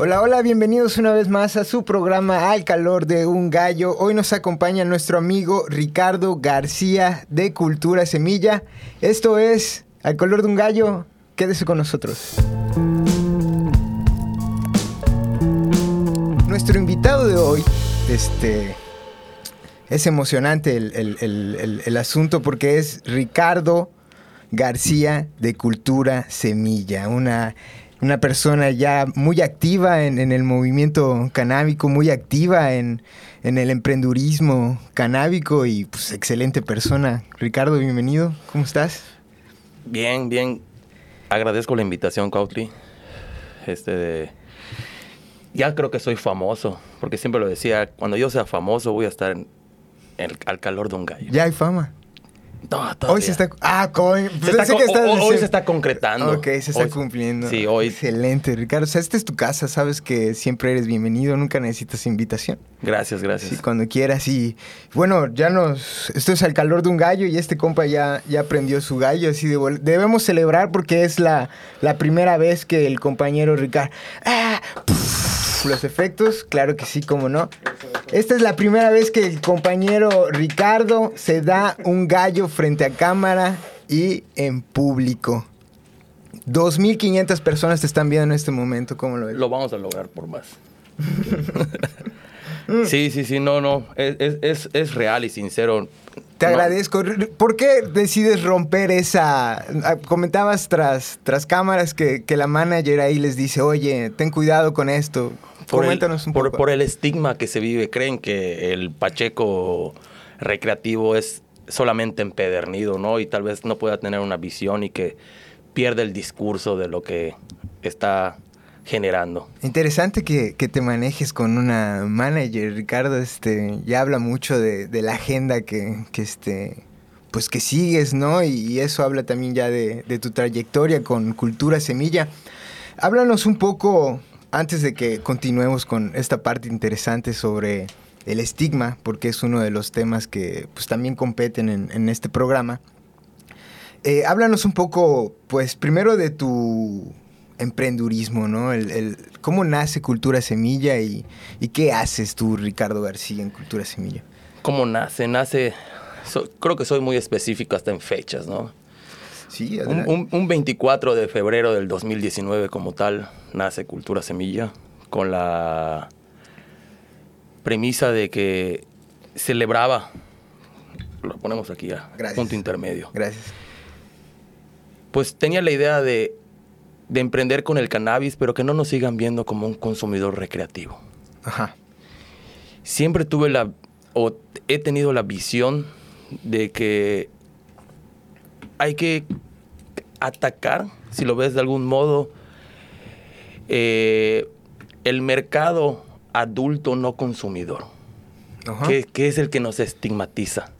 Hola, hola, bienvenidos una vez más a su programa Al calor de un gallo. Hoy nos acompaña nuestro amigo Ricardo García de Cultura Semilla. Esto es Al color de un gallo. Quédese con nosotros. Nuestro invitado de hoy, este, es emocionante el, asunto porque es Ricardo García de Cultura Semilla, una, una persona ya muy activa en, en el movimiento canábico, muy activa en, en el emprendurismo canábico y pues excelente persona. Ricardo, bienvenido, ¿cómo estás? Bien, bien. Agradezco la invitación, Cautli. Este Ya creo que soy famoso, porque siempre lo decía, cuando yo sea famoso voy a estar en el- al calor de un gallo. Ya hay fama. No, Hoy se está... Ah. Se está que hoy- hoy diciendo- se está concretando. Ok, se está Hoy- cumpliendo. Sí, hoy. Excelente, Ricardo. O sea, esta es tu casa, sabes que siempre eres bienvenido, nunca necesitas invitación. Gracias, gracias. Sí, cuando quieras. Y bueno, ya nos. Esto es al calor de un gallo y este compa ya, ya prendió su gallo. Así de debemos celebrar porque es la, la primera vez que el compañero Ricardo. ¡Ah! Puf, Los efectos, claro que sí, como no. Esta es la primera vez que el compañero Ricardo se da un gallo frente a cámara y en público. 2.500 personas te están viendo en este momento, ¿cómo lo ves? Lo vamos a lograr por más. sí, sí, sí, no, no. Es- es real y sincero. Te No, agradezco. ¿Por qué decides romper esa... ah, Comentabas tras, tras cámaras que, que la manager ahí les dice, oye, ten cuidado con esto. Por el, Coméntanos un por- poco. por el estigma que se vive, creen que el Pacheco recreativo es solamente empedernido, ¿no? Y tal vez no pueda tener una visión y que pierde el discurso de lo que está generando. Interesante que, que te manejes con una manager, Ricardo. Este, ya habla mucho de, de la agenda que, que, este, pues que sigues, ¿no? Y, eso habla también ya de, de tu trayectoria con Cultura Semilla. Háblanos un poco, antes de que continuemos con esta parte interesante sobre el estigma, porque es uno de los temas que pues, también competen en, en este programa. Eh, háblanos un poco, pues, primero de tu emprendurismo, ¿no? El, el- ¿Cómo nace Cultura Semilla y, y qué haces tú, Ricardo García, en Cultura Semilla? ¿Cómo nace? Nace, so- creo que soy muy específico hasta en fechas, ¿no? Sí, Un, un- un 24 de febrero del 2019 como tal nace Cultura Semilla con la premisa de que celebraba, lo ponemos aquí a Gracias. punto intermedio, Gracias. pues tenía la idea de, de emprender con el cannabis, pero que no nos sigan viendo como un consumidor recreativo. Ajá. Siempre tuve la, o he tenido la visión de que hay que atacar, si lo ves de algún modo, eh, el mercado adulto no consumidor, Ajá. que, que es el que nos estigmatiza.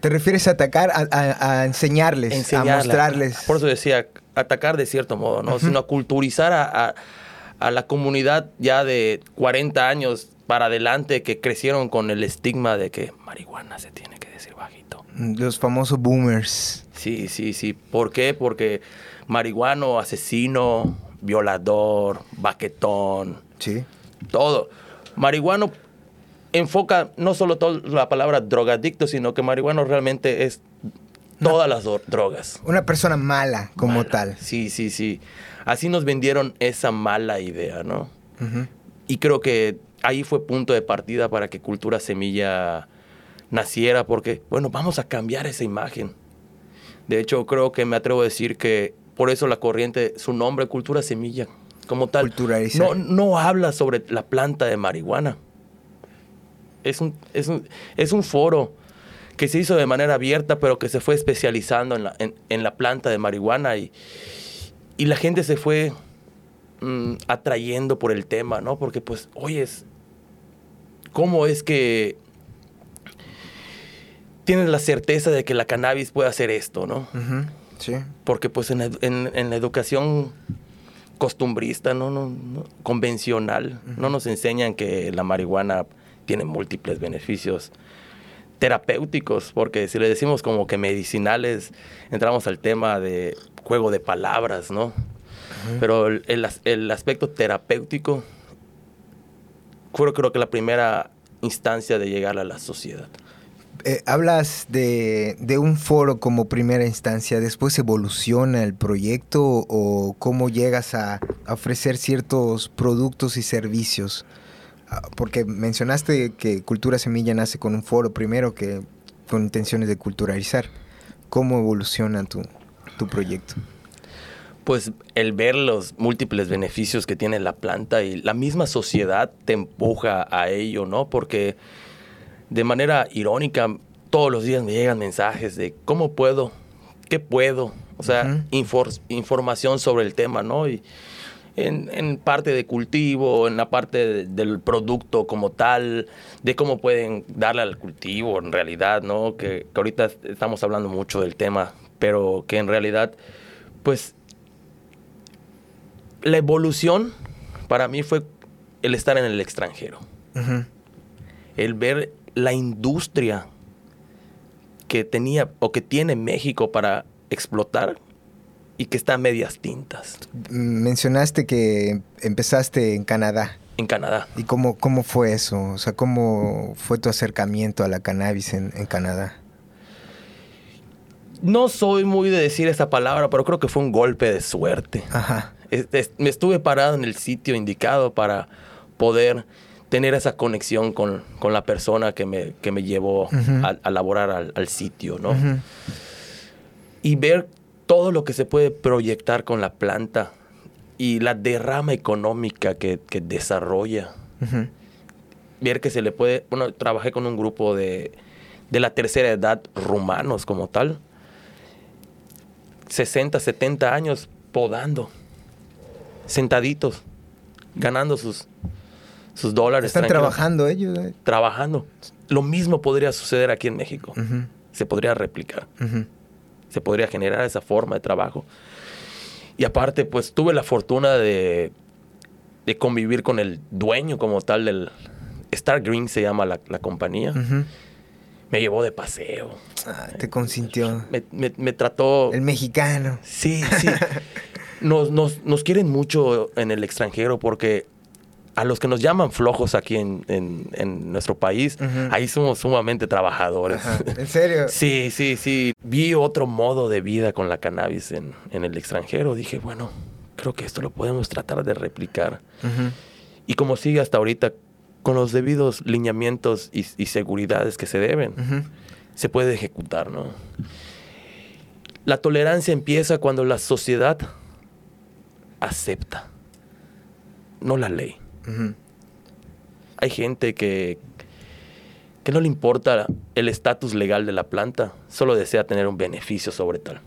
¿Te refieres a atacar, a, a- a enseñarles, a mostrarles? Por eso decía, atacar de cierto modo, ¿no? Sino a culturizar a, a- a la comunidad ya de 40 años para adelante que crecieron con el estigma de que marihuana se tiene que decir bajito. Los famosos boomers. Sí, sí, sí. ¿Por qué? Porque marihuano, asesino, violador, baquetón, Sí. todo. Marihuano enfoca no solo todo la palabra drogadicto, sino que marihuano realmente es todas las dro- drogas. Una persona mala como Mala. tal. Sí, sí, sí. Así nos vendieron esa mala idea, ¿no? Y creo que ahí fue punto de partida para que Cultura Semilla naciera, porque, bueno, vamos a cambiar esa imagen. De hecho, creo que me atrevo a decir que por eso la corriente, su nombre, Cultura Semilla, como tal, no, no habla sobre la planta de marihuana. Es un, es un, es un foro que se hizo de manera abierta, pero que se fue especializando en la, en, en la planta de marihuana y, y la gente se fue mm, atrayendo por el tema, ¿no? Porque pues, oyes, ¿cómo es que tienes la certeza de que la cannabis puede hacer esto, ¿no? Sí. Porque pues en, en- en la educación costumbrista, ¿no? No, no, convencional, no nos enseñan que la marihuana tiene múltiples beneficios terapéuticos, porque si le decimos como que medicinales, entramos al tema de juego de palabras, ¿no? Pero el, el el aspecto terapéutico fue creo que la primera instancia de llegar a la sociedad. Eh, hablas de, de un foro como primera instancia, después evoluciona el proyecto o cómo llegas a, a ofrecer ciertos productos y servicios. Ah, Porque mencionaste que Cultura Semilla nace con un foro primero que con intenciones de culturalizar. ¿Cómo evoluciona tu, tu proyecto? Pues el ver los múltiples beneficios que tiene la planta y la misma sociedad te empuja a ello, ¿no? Porque de manera irónica todos los días me llegan mensajes de cómo puedo, qué puedo, o sea, infor- información sobre el tema, ¿no? Y en, en parte de cultivo, en la parte de- del producto como tal, de cómo pueden darle al cultivo en realidad, ¿no? Que, que ahorita estamos hablando mucho del tema, pero que en realidad, pues, la evolución para mí fue el estar en el extranjero el ver la industria que tenía o que tiene México para explotar y que está a medias tintas Mencionaste que empezaste en Canadá. en Canadá. ¿Y cómo, cómo fue eso? O sea, ¿cómo fue tu acercamiento a la cannabis en, en Canadá? No soy muy de decir esa palabra, pero creo que fue un golpe de suerte. Ajá. Es- es- me estuve parado en el sitio indicado para poder tener esa conexión con, con la persona que me, que me llevó Ujú. a, a laborar al, al sitio, ¿no? Ujú. y ver todo lo que se puede proyectar con la planta y la derrama económica que, que desarrolla. Ver que se le puede... Bueno, trabajé con un grupo de, de la tercera edad rumanos como tal. 60, 70 años podando. Sentaditos. Ganando sus, sus dólares. Están trabajando ellos. eh? Trabajando. Lo mismo podría suceder aquí en México. Se podría replicar. Se podría generar esa forma de trabajo. Y aparte, pues tuve la fortuna de, de convivir con el dueño como tal del... Star Green se llama la, la compañía. Me llevó de paseo. Ah, te consintió. Me, me- me trató... El mexicano. Sí, sí. Nos, nos, nos quieren mucho en el extranjero porque a los que nos llaman flojos aquí en, en- en nuestro país, ahí somos sumamente trabajadores. Ajá. ¿En serio? Sí, sí, sí. Vi otro modo de vida con la cannabis en, en el extranjero. Dije, bueno, creo que esto lo podemos tratar de replicar. Ujú. Y como sigue hasta ahorita, con los debidos lineamientos y, y seguridades que se deben, se puede ejecutar, ¿no? La tolerancia empieza cuando la sociedad acepta, no la ley. Hay gente que, que no le importa el estatus legal de la planta, solo desea tener un beneficio sobre tal.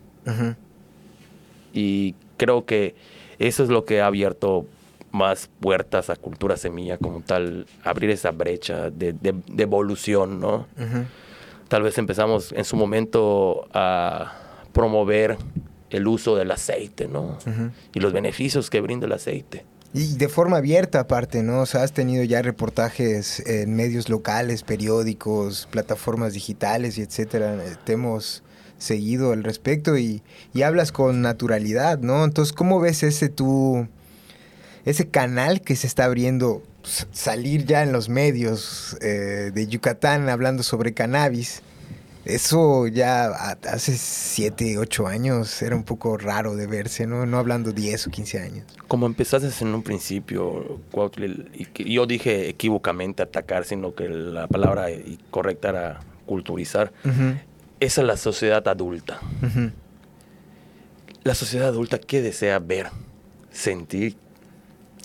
Y creo que eso es lo que ha abierto más puertas a Cultura Semilla como tal, abrir esa brecha de, de- de evolución, ¿no? Tal vez empezamos en su momento a promover el uso del aceite, ¿no? Y los beneficios que brinda el aceite. Y de forma abierta aparte, ¿no? O sea, has tenido ya reportajes en medios locales, periódicos, plataformas digitales y etcétera. Te hemos seguido al respecto y, y hablas con naturalidad, ¿no? Entonces, ¿cómo ves ese tú, ese canal que se está abriendo, s- salir ya en los medios eh, de Yucatán hablando sobre cannabis? Eso ya hace 7, 8 años era un poco raro de verse, ¿no? No hablando 10 o 15 años. Como empezaste en un principio, y yo dije equívocamente atacar, sino que la palabra correcta era culturizar. Ujú, Esa es la sociedad adulta. ujú. La sociedad adulta que desea ver, sentir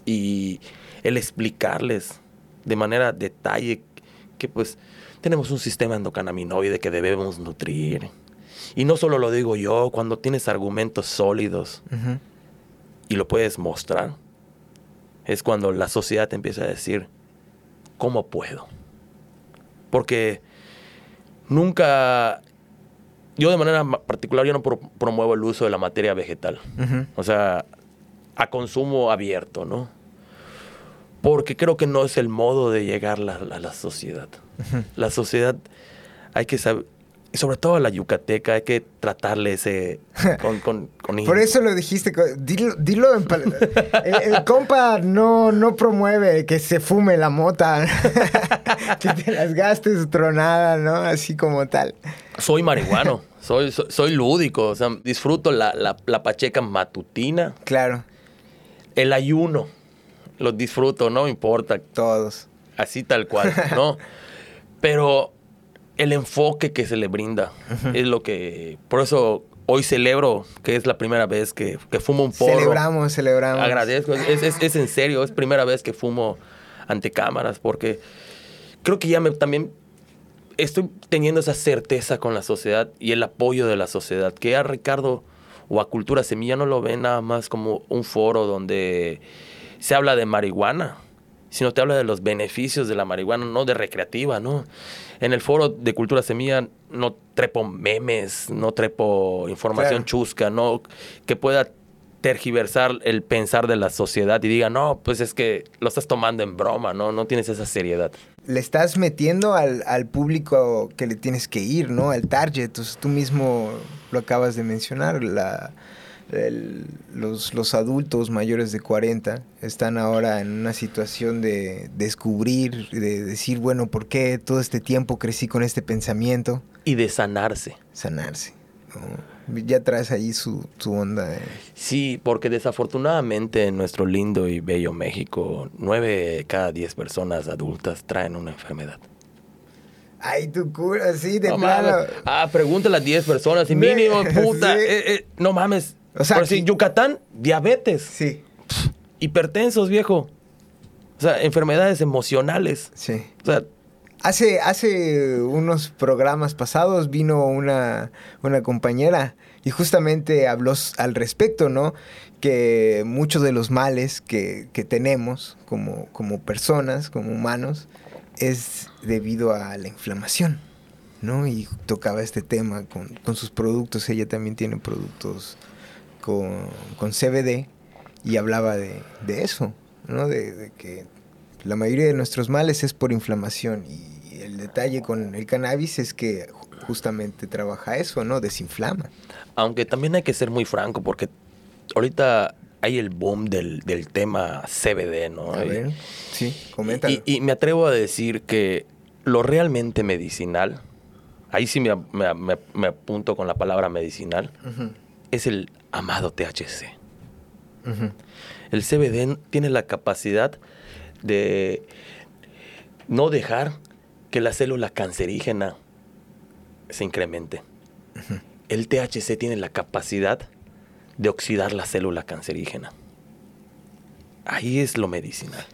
y el explicarles de manera detalle que pues tenemos un sistema endocannabinoide que debemos nutrir. Y no solo lo digo yo, cuando tienes argumentos sólidos Ujú, y lo puedes mostrar, es cuando la sociedad te empieza a decir, ¿cómo puedo? Porque nunca, yo de manera ma- particular, yo no pro- promuevo el uso de la materia vegetal. ujú, O sea, a consumo abierto, ¿no? Porque creo que no es el modo de llegar la- a la sociedad. La sociedad hay que saber, sobre todo a la yucateca hay que tratarle ese con, con, con Por eso lo dijiste, dilo, dilo en el, el compa no, no promueve que se fume la mota, que te las gastes tronada, ¿no? Así como tal. Soy marihuano, soy, soy, soy lúdico, o sea, disfruto la, la, la pacheca matutina, Claro, el ayuno, lo disfruto, no importa, todos. así tal cual, ¿no? Pero el enfoque que se le brinda es lo que, por eso hoy celebro que es la primera vez que, que fumo un porro. Celebramos, celebramos. Agradezco, es, es- es en serio, es primera vez que fumo ante cámaras porque creo que ya me también estoy teniendo esa certeza con la sociedad y el apoyo de la sociedad, que a Ricardo o a Cultura Semilla no lo ven nada más como un foro donde se habla de marihuana, sino te habla de los beneficios de la marihuana, no de recreativa, ¿no? En el foro de Cultura Semilla no trepo memes, no trepo información Claro. chusca, no que pueda tergiversar el pensar de la sociedad y diga, no, pues es que lo estás tomando en broma, ¿no? No tienes esa seriedad. Le estás metiendo al, al público que le tienes que ir, ¿no? Al target. Entonces, tú mismo lo acabas de mencionar. La, el- los, los adultos mayores de 40 están ahora en una situación de descubrir, de decir, bueno, ¿por qué todo este tiempo crecí con este pensamiento? Y de sanarse. Sanarse. ¿no? Ya traes ahí su, su onda. de- Sí, porque desafortunadamente en nuestro lindo y bello México, nueve de cada diez personas adultas traen una enfermedad. Ay, tu culo, así de no plano. Ah, pregúntale a 10 personas y mínimo, puta. Sí. eh, eh, no mames. O sea, Por Yucatán, diabetes, Sí, hipertensos, viejo. O sea, enfermedades emocionales. sí. O sea, Hace, hace unos programas pasados vino una, una compañera y justamente habló al respecto, ¿no? Que muchos de los males que, que tenemos como, como personas, como humanos, es debido a la inflamación, ¿no? Y tocaba este tema con, con sus productos. Ella también tiene productos con, con CBD y hablaba de, de eso, ¿no? De, de que la mayoría de nuestros males es por inflamación y el detalle con el cannabis es que ju- justamente trabaja eso, ¿no? Desinflama. aunque también hay que ser muy franco porque ahorita hay el boom del, del tema CBD, ¿no? A Y- ver, sí, coméntalo. Y, y me atrevo a decir que lo realmente medicinal, ahí sí me, me- me- me apunto con la palabra medicinal, es el amado THC. El CBD tiene la capacidad de no dejar que la célula cancerígena se incremente. El THC tiene la capacidad de oxidar la célula cancerígena. Ahí es lo medicinal.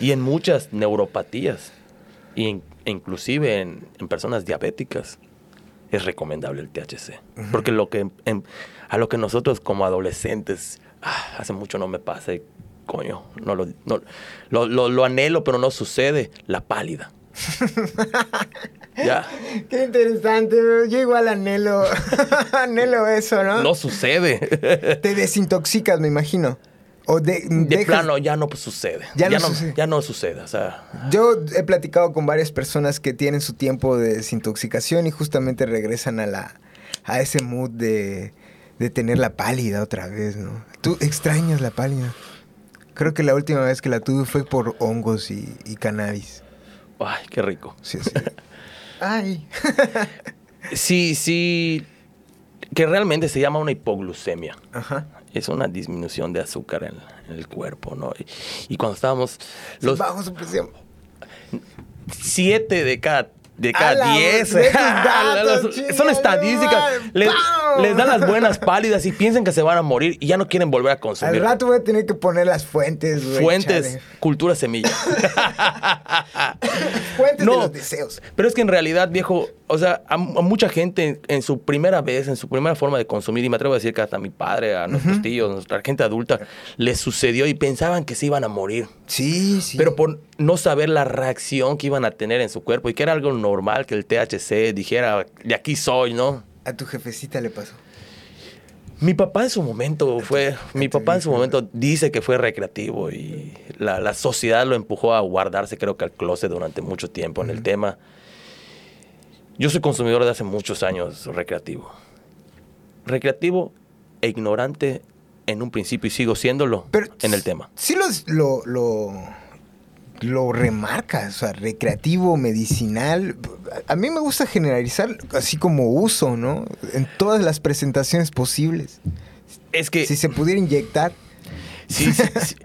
Y en muchas neuropatías, e inclusive en, en personas diabéticas, es recomendable el THC. Porque lo que, en- a lo que nosotros como adolescentes, ah, hace mucho no me pasa, y, coño, no lo, no- lo, lo- lo anhelo, pero no sucede, la pálida. ya, Qué interesante, yo igual anhelo, anhelo eso, ¿no? no sucede. Te desintoxicas, me imagino. O de, De dejas- plano ya no pues, sucede. Ya Ya, no no, sucede. ya no sucede. O sea, Yo he platicado con varias personas que tienen su tiempo de desintoxicación y justamente regresan a la a ese mood de, de tener la pálida otra vez, ¿no? Tú extrañas la pálida. Creo que la última vez que la tuve fue por hongos y, y cannabis. ay, qué rico. Sí, sí. Ay. Sí, sí, que realmente se llama una hipoglucemia. Ajá. Es una disminución de azúcar en, en el cuerpo, ¿no? Y, y cuando estábamos, Los los bajo su presión. siete de cada, de cada la diez, ve tus datos, Los- chinga, son no estadísticas, les, dan las buenas pálidas y piensan que se van a morir y ya no quieren volver a Al consumir. rato voy a tener que poner las fuentes, güey. Fuentes, chale. cultura semilla. Fuentes de No. los deseos. Pero es que en realidad, viejo, o sea, a, a mucha gente en, en su primera vez, en su primera forma de consumir, y me atrevo a decir que hasta a mi padre, a nuestros tíos, a nuestra gente adulta, les sucedió y pensaban que se iban a morir. Sí, sí. Pero por no saber la reacción que iban a tener en su cuerpo y que era algo normal que el THC dijera, de aquí soy, ¿no? A tu jefecita le pasó. Mi papá en su momento fue, mi papá en su momento dice que fue recreativo y la, la sociedad lo empujó a guardarse creo que al closet durante mucho tiempo en el tema. Yo soy consumidor de hace muchos años recreativo. Recreativo e ignorante en un principio y sigo siéndolo Pero en el tema. Sí los- lo, lo, lo remarcas, o sea, recreativo, medicinal. A mí me gusta generalizar así como uso, ¿no? En todas las presentaciones posibles. Es que Si se pudiera inyectar. Sí, sí, sí.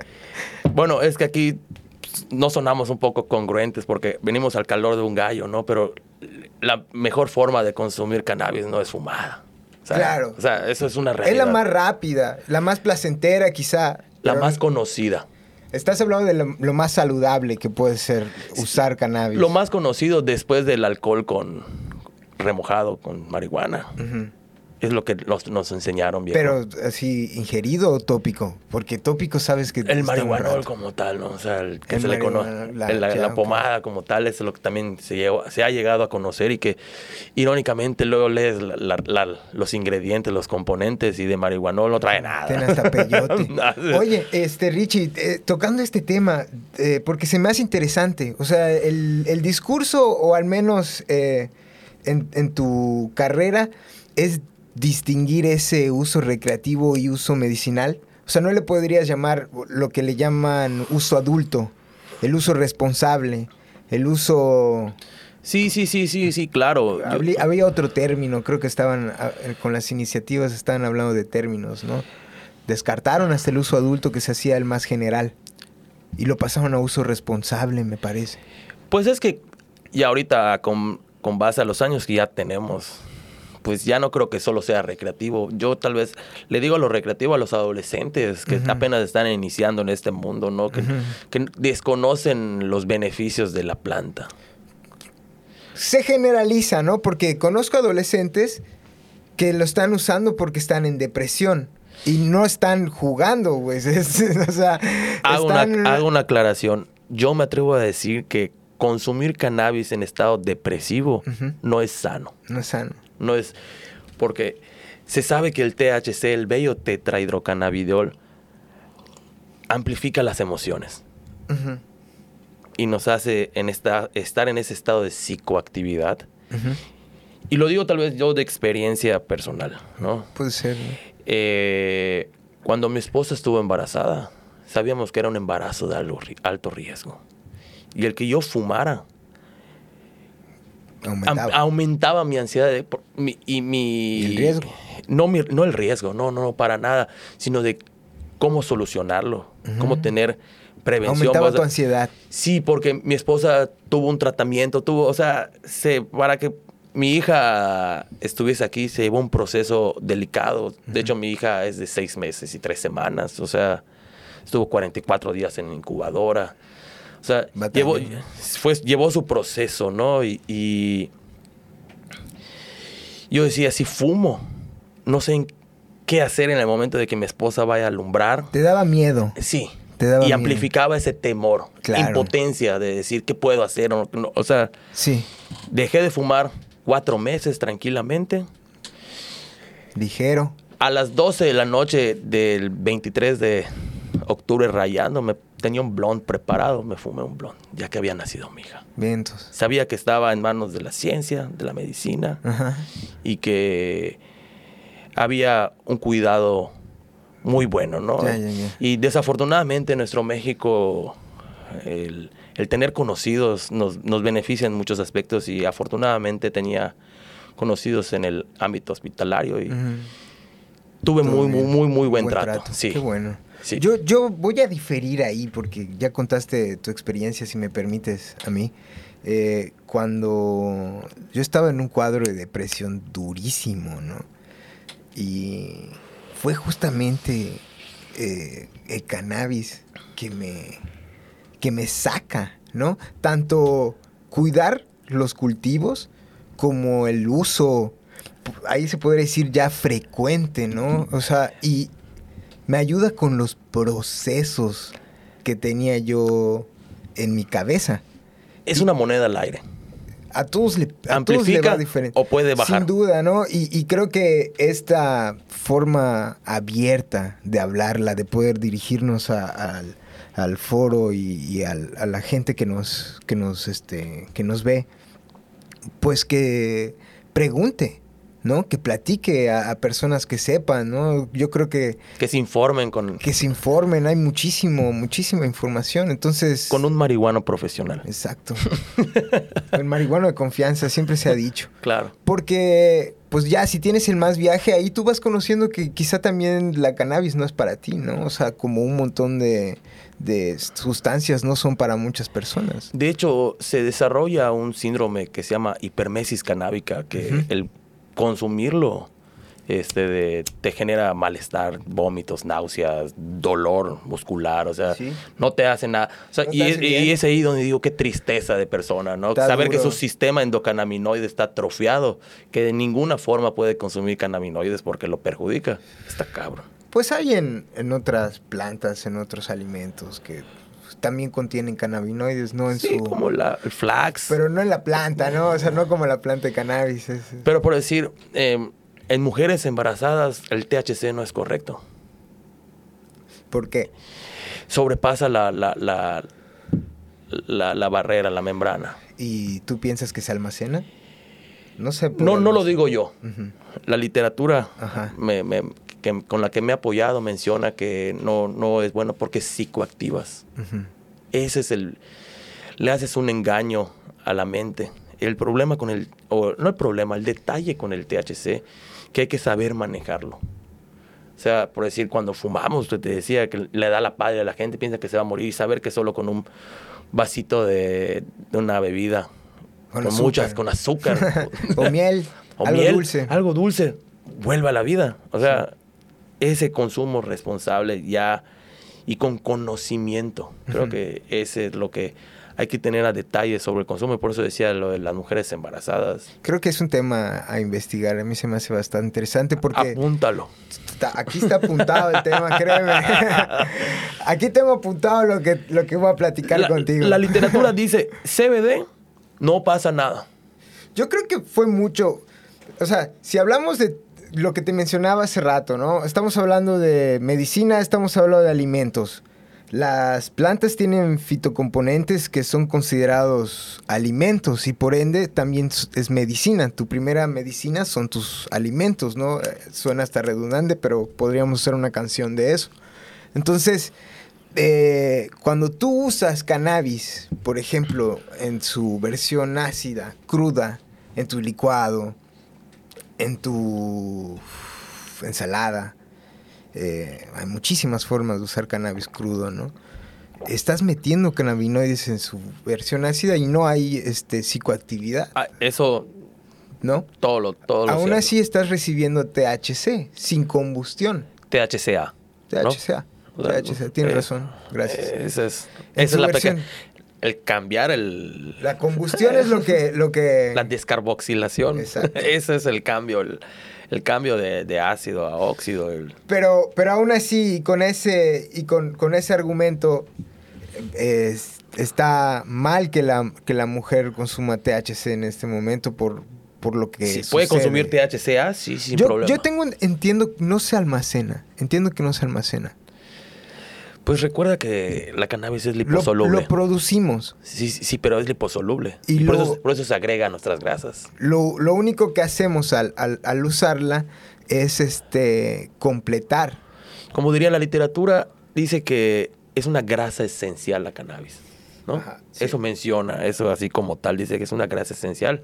Bueno, es que aquí pues, no sonamos un poco congruentes porque venimos al calor de un gallo, ¿no? Pero la mejor forma de consumir cannabis no es fumada. O sea, Claro. O sea, eso es una Es realidad. la más rápida, la más placentera quizá. La más conocida. Estás hablando de lo, lo más saludable que puede ser usar cannabis. Lo más conocido después del alcohol con remojado con marihuana. Es lo que nos, nos enseñaron bien. Pero así, ingerido o tópico. Porque tópico sabes que... el marihuanol como tal, ¿no? O sea, el que El se le conoce. la- pomada como tal es lo que también se, se ha llegado a conocer y que irónicamente luego lees la- los ingredientes, los componentes y de marihuanol no trae nada. Tiene hasta peyote. Oye, este Richie, eh, tocando este tema, eh, porque se me hace interesante, o sea, el, el discurso, o al menos eh, en, en tu carrera, es distinguir ese uso recreativo y uso medicinal. O sea, no le podrías llamar lo que le llaman uso adulto, el uso responsable, el uso... Sí, sí, sí, sí, sí, claro. Había otro término, creo que estaban, ah, eh, con las iniciativas estaban hablando de términos, ¿no? Descartaron hasta el uso adulto que se hacía el más general y lo pasaron a uso responsable, me parece. Pues es que ya ahorita con, con base a los años que ya tenemos, pues ya no creo que solo sea recreativo. Yo tal vez le digo a lo recreativo a los adolescentes que apenas están iniciando en este mundo, ¿no? Que, desconocen los beneficios de la planta. Se generaliza, ¿no? Porque conozco adolescentes que lo están usando porque están en depresión y no están jugando, pues. es- o sea, Hago, están... una, hago una aclaración. Yo me atrevo a decir que consumir cannabis en estado depresivo no es sano. No es sano. No es porque se sabe que el THC, el bello tetrahidrocannabidiol, amplifica las emociones y nos hace en esta, estar en ese estado de psicoactividad. Y lo digo tal vez yo de experiencia personal, ¿no? Puede ser, ¿no? Eh, cuando mi esposa estuvo embarazada, sabíamos que era un embarazo de alto ri- alto riesgo. Y el que yo fumara Aumentaba. aumentaba mi ansiedad de- por- mi- y mi... ¿Y el riesgo? No, mi- no el riesgo, no, no, no, para nada, sino de cómo solucionarlo, cómo tener prevención. Aumentaba o sea, tu ansiedad. Sí, porque mi esposa tuvo un tratamiento, tuvo, o sea, se, para que mi hija estuviese aquí se llevó un proceso delicado. De hecho, mi hija es de seis meses y tres semanas, o sea, estuvo 44 días en incubadora. O sea, llevó, Batallando. fue, llevó su proceso, ¿no? Y, y yo decía, si fumo, no sé en qué hacer en el momento de que mi esposa vaya a alumbrar. Te daba miedo. Sí. Te daba y miedo. amplificaba ese temor, Claro. impotencia de decir qué puedo hacer. O, no- o sea, Sí. dejé de fumar cuatro meses tranquilamente. Ligero. A las 12 de la noche del 23 de octubre rayando, me tenía un blond preparado, me fumé un blond, ya que había nacido mi hija. Vientos. Sabía que estaba en manos de la ciencia, de la medicina, Ajá. y que había un cuidado muy bueno, ¿no? Ya, ya, ya. Y desafortunadamente en nuestro México el, el tener conocidos nos, nos beneficia en muchos aspectos y afortunadamente tenía conocidos en el ámbito hospitalario y tuve Todo muy, muy, bien. muy, muy buen, trato. Sí. Qué bueno. Yo, yo voy a diferir ahí porque ya contaste tu experiencia, si me permites, a mí. Eh, cuando yo estaba en un cuadro de depresión durísimo, ¿no? Y fue justamente eh, el cannabis que me, que me saca, ¿no? Tanto cuidar los cultivos como el uso, ahí se podría decir ya frecuente, ¿no? O sea, y me ayuda con los procesos que tenía yo en mi cabeza. Es una moneda al aire. A todos le, a todos le Amplifica va diferente. o puede bajar. Sin duda, ¿no? Y, y creo que esta forma abierta de hablarla, de poder dirigirnos a- al, al foro y, a la gente que nos, que nos, este, que nos ve, pues que pregunte, ¿no? Que platique a, a personas que sepan, ¿no? Yo creo que... Que se informen con, Que se informen, hay muchísimo, muchísima información, entonces... con un marihuano profesional. Exacto. el marihuano de confianza, siempre se ha dicho. Claro. Porque, pues ya, si tienes el más viaje, ahí tú vas conociendo que quizá también la cannabis no es para ti, ¿no? O sea, como un montón de, de sustancias no son para muchas personas. De hecho, se desarrolla un síndrome que se llama hipermesis canábica, que el consumirlo este, de- te genera malestar, vómitos, náuseas, dolor muscular, o sea, Sí. no te hace nada. O sea, No y, es- bien. y es ahí donde digo, qué tristeza de persona, ¿no? Está Saber que su sistema endocannabinoide está atrofiado, que de ninguna forma puede consumir cannabinoides porque lo perjudica. Está cabrón. Pues hay en, en otras plantas, en otros alimentos que también contienen cannabinoides, no en Sí, su... como la, el flax. Pero no en la planta, ¿no? O sea, no como la planta de cannabis. es- Pero por decir, eh, en mujeres embarazadas el THC no es correcto. ¿Por qué? Sobrepasa la, la, la, la, la barrera, la membrana. ¿Y tú piensas que se almacena? No sé. No, no lo digo yo. La literatura me- que- con la que me he apoyado menciona que no, no es bueno porque psicoactivas. Ujú. Ese es el... Le haces un engaño a la mente. El problema con el... O no el problema, el detalle con el THC, que hay que saber manejarlo. O sea, por decir, cuando fumamos, te decía que le da la padre a la gente, piensa que se va a morir y saber que solo con un vasito de, de una bebida, Con con, azúcar. muchas, con azúcar, o miel. o algo miel, dulce. algo dulce, vuelve a la vida. O sea, ese consumo responsable ya y con conocimiento. Creo que ese es lo que hay que tener a detalle sobre el consumo. Y por eso decía lo de las mujeres embarazadas. Creo que es un tema a investigar. A mí se me hace bastante interesante porque Apúntalo. está- aquí está apuntado el tema, créeme. aquí tengo apuntado lo que, lo que voy a platicar La, contigo. la literatura dice, CBD, no pasa nada. Yo creo que fue mucho. O sea, si hablamos de lo que te mencionaba hace rato, ¿no? Estamos hablando de medicina, estamos hablando de alimentos. Las plantas tienen fitocomponentes que son considerados alimentos y por ende también es medicina. Tu primera medicina son tus alimentos, ¿no? Eh, Suena hasta redundante, pero podríamos hacer una canción de eso. Entonces, eh, cuando tú usas cannabis, por ejemplo, en su versión ácida, cruda, en tu licuado, en tu ensalada, eh, hay muchísimas formas de usar cannabis crudo, ¿no? Estás metiendo cannabinoides en su versión ácida y no hay este, psicoactividad, Ah, eso, ¿no? todo lo, todo lo Aún cierto. así estás recibiendo THC sin combustión. THCA. ¿no? THCA. O sea, THCA, tienes eh, razón. Gracias. Esa es, esa es la versión. El cambiar el, La combustión es lo que, lo que la descarboxilación. Exacto. Ese es el cambio, el, el cambio de, de ácido a óxido. el- pero, pero aún así, y con ese, y con, con ese argumento, es- está mal que la, que la mujer consuma THC en este momento por, por lo que si puede consumir THCA, sí, sin yo, problema. yo tengo, entiendo, no se almacena. Entiendo que no se almacena. Pues recuerda que la cannabis es liposoluble. lo producimos. sí, sí, sí, pero es liposoluble. Y por, lo- eso, por eso se agrega a nuestras grasas. Lo, lo único que hacemos al, al- al usarla es este completar. Como diría la literatura, dice que es una grasa esencial la cannabis. ¿no? Ajá, sí. Eso menciona, eso así como tal, dice que es una grasa esencial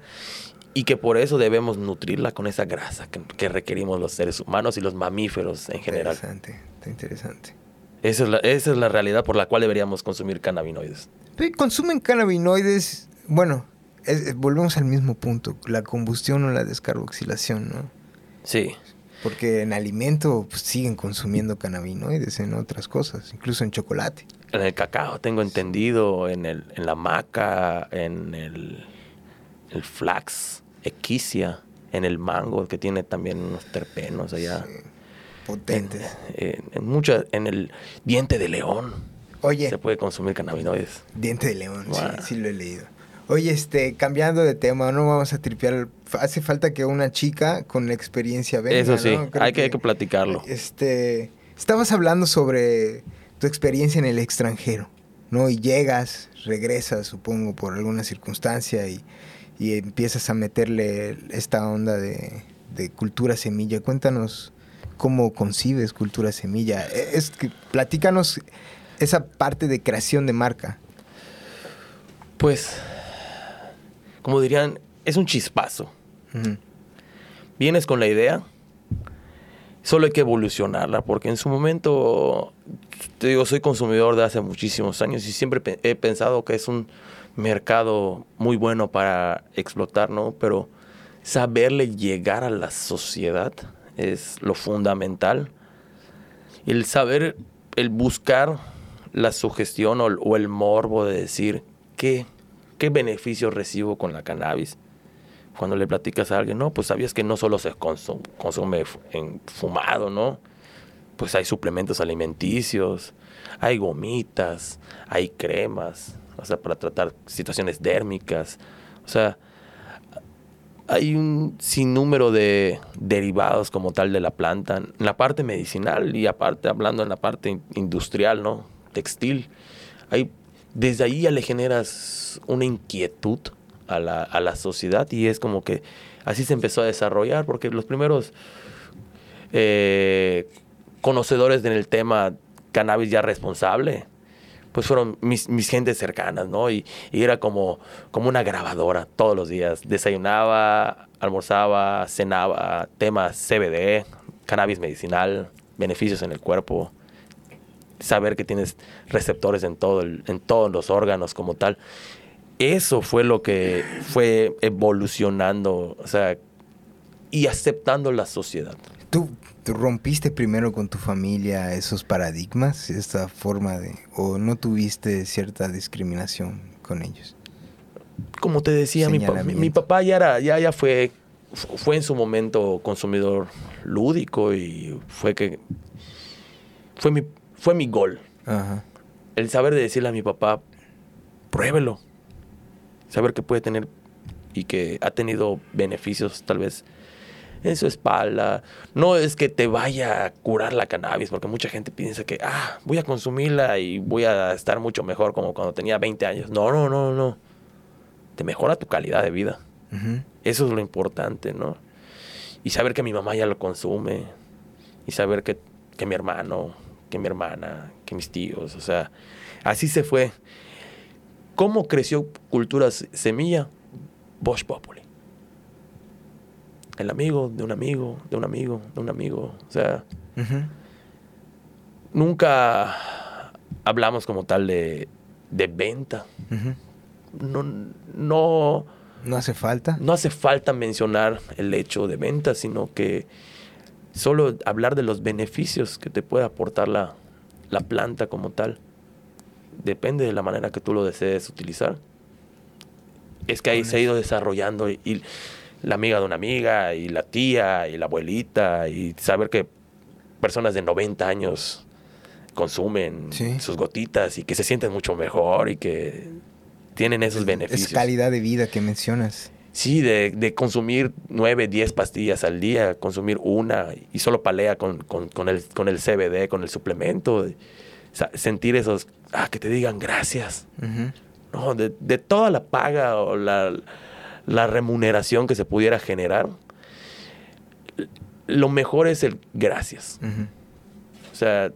y que por eso debemos nutrirla con esa grasa que, que requerimos los seres humanos y los mamíferos en general. Interesante, está interesante. Esa es, la, esa es la realidad por la cual deberíamos consumir cannabinoides. Consumen cannabinoides, bueno, es- volvemos al mismo punto, la combustión o la descarboxilación, ¿no? Sí. Porque en alimento pues, siguen consumiendo cannabinoides en otras cosas, incluso en chocolate. En el cacao tengo entendido, en, el, en la maca, en el, el flax, equisia, en el mango que tiene también unos terpenos allá. En, Potentes. en, en mucha- en el diente de león Oye, se puede consumir cannabinoides. diente de león, sí, sí lo he leído. Oye, este, cambiando de tema, no vamos a tripear. Hace falta que una chica con experiencia venga, Eso sí, hay que, hay que platicarlo. Este, estabas hablando sobre tu experiencia en el extranjero, ¿no? Y llegas, regresas, supongo, por alguna circunstancia y, y empiezas a meterle esta onda de, de cultura semilla. Cuéntanos cómo concibes cultura semilla. E, es que, platícanos esa parte de creación de marca. Pues, como dirían, es un chispazo. Vienes con la idea, solo hay que evolucionarla, porque en su momento, te digo, soy consumidor de hace muchísimos años y siempre he pensado que es un mercado muy bueno para explotar, ¿no? Pero saberle llegar a la sociedad es lo fundamental. El saber, el buscar la sugestión o, el morbo de decir qué, qué beneficios recibo con la cannabis. Cuando le platicas a alguien, no, pues sabías que no solo se consume en fumado, ¿no? Pues hay suplementos alimenticios, hay gomitas, hay cremas, o sea, para tratar situaciones dérmicas. O sea, hay un sinnúmero de derivados como tal de la planta, en la parte medicinal y aparte hablando en la parte industrial, ¿no? Textil. Hay, desde ahí ya le generas una inquietud a la, a la sociedad y es como que así se empezó a desarrollar porque los primeros eh, conocedores del tema cannabis ya responsable pues fueron mis, mis gentes cercanas, ¿no? Y, era como, como una grabadora todos los días. Desayunaba, almorzaba, cenaba, temas CBD, cannabis medicinal, beneficios en el cuerpo, saber que tienes receptores en, todo en todos los órganos como tal. Eso fue lo que fue evolucionando, o sea, y aceptando la sociedad. Tú, rompiste primero con tu familia esos paradigmas, esta forma de, o no tuviste cierta discriminación con ellos? Como te decía, mi, mi, papá ya, era, ya, ya fue, fue en su momento consumidor lúdico y fue que fue mi, fue mi gol. El saber de decirle a mi papá, pruébelo. Saber que puede tener y que ha tenido beneficios tal vez en su espalda. No es que te vaya a curar la cannabis, porque mucha gente piensa que, ah, voy a consumirla y voy a estar mucho mejor como cuando tenía 20 años. No, no, no, no. Te mejora tu calidad de vida. Eso es lo importante, ¿no? Y saber que mi mamá ya lo consume. Y saber que, que mi hermano, que mi hermana, que mis tíos, o sea, así se fue. ¿Cómo creció Cultura Semilla? Bosch Populi el amigo de un amigo, de un amigo, de un amigo. O sea, nunca hablamos como tal de, venta. No, no. ¿No hace falta? No hace falta mencionar el hecho de venta, sino que solo hablar de los beneficios que te puede aportar la, planta como tal. Depende de la manera que tú lo desees utilizar. Es que ahí se ha ido desarrollando y la amiga de una amiga y la tía y la abuelita y saber que personas de 90 años consumen sus gotitas y que se sienten mucho mejor y que tienen esos beneficios. Es calidad de vida que mencionas. Sí, de, consumir 9, 10 pastillas al día, consumir una y solo palea con, el, con el CBD, con el suplemento. sentir esos, ah, que te digan gracias. No, de, de toda la paga o la la remuneración que se pudiera generar, lo mejor es el gracias. O sea,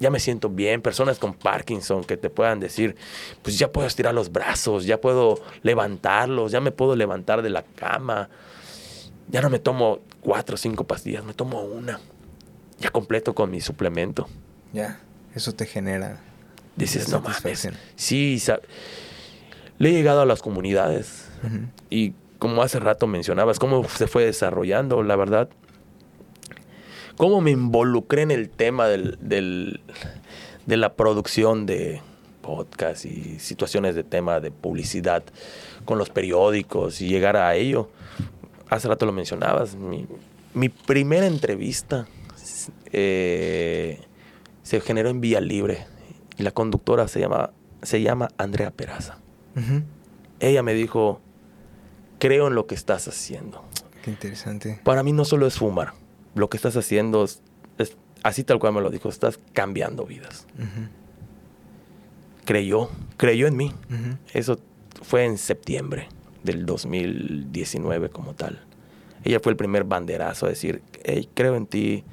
ya me siento bien. Personas con Parkinson que te puedan decir, pues ya puedo estirar los brazos, ya puedo levantarlos, ya me puedo levantar de la cama. Ya no me tomo cuatro o cinco pastillas, me tomo una. Ya completo con mi suplemento. Ya, eso te genera. Dices, no mames. Sí, le he llegado a las comunidades y como hace rato mencionabas, cómo se fue desarrollando, la verdad, cómo me involucré en el tema del, de la producción de podcast y situaciones de tema de publicidad con los periódicos y llegar a ello. Hace rato lo mencionabas, mi, primera entrevista eh, se generó en Vía Libre y la conductora se llama, se llama Andrea Peraza. Ella me dijo, creo en lo que estás haciendo. Qué interesante. Para mí no solo es fumar, lo que estás haciendo es, así tal cual me lo dijo, estás cambiando vidas. Creyó, creyó en mí. Eso fue en septiembre. del 2019 como tal. Ella fue el primer banderazo a decir, hey, creo en ti,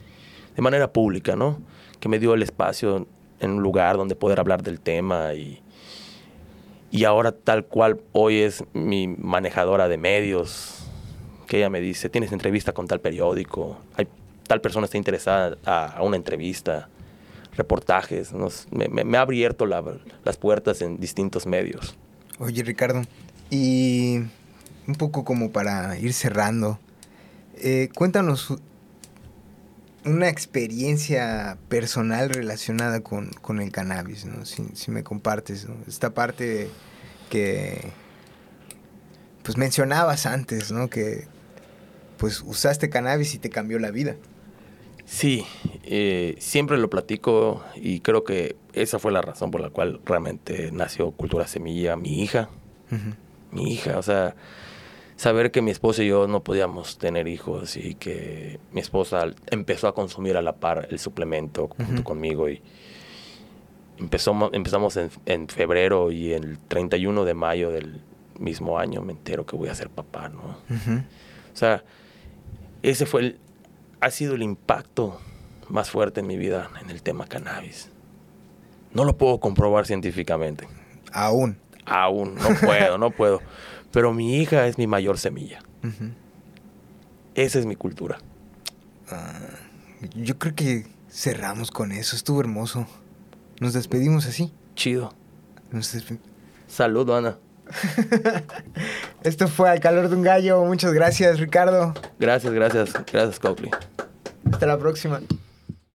de manera pública, ¿no? Que me dio el espacio en un lugar donde poder hablar del tema y, y ahora tal cual hoy es mi manejadora de medios, que ella me dice, tienes entrevista con tal periódico, hay, tal persona está interesada a, una entrevista, reportajes, me, ha abierto las puertas en distintos medios. Oye Ricardo, y un poco como para ir cerrando, eh, cuéntanos una experiencia personal relacionada con, el cannabis, ¿no? Si, me compartes, Esta parte que pues mencionabas antes, ¿no? Que pues usaste cannabis y te cambió la vida. Sí, eh, siempre lo platico y creo que esa fue la razón por la cual realmente nació Cultura Semilla, mi hija. Mi hija, o sea, saber que mi esposa y yo no podíamos tener hijos y que mi esposa empezó a consumir a la par el suplemento junto conmigo y empezó, empezamos en, febrero y el 31 de mayo del mismo año me entero que voy a ser papá, ¿no? O sea, ese fue el, ha sido el impacto más fuerte en mi vida en el tema cannabis. No lo puedo comprobar científicamente. Aún. Aún, no puedo, no puedo. Pero mi hija es mi mayor semilla. Esa es mi cultura. Ah, yo creo que cerramos con eso. Estuvo hermoso. Nos despedimos así. Chido. Salud, Ana. Esto fue Al calor de un gallo. Muchas gracias, Ricardo. Gracias, gracias. Gracias, Copley. Hasta la próxima.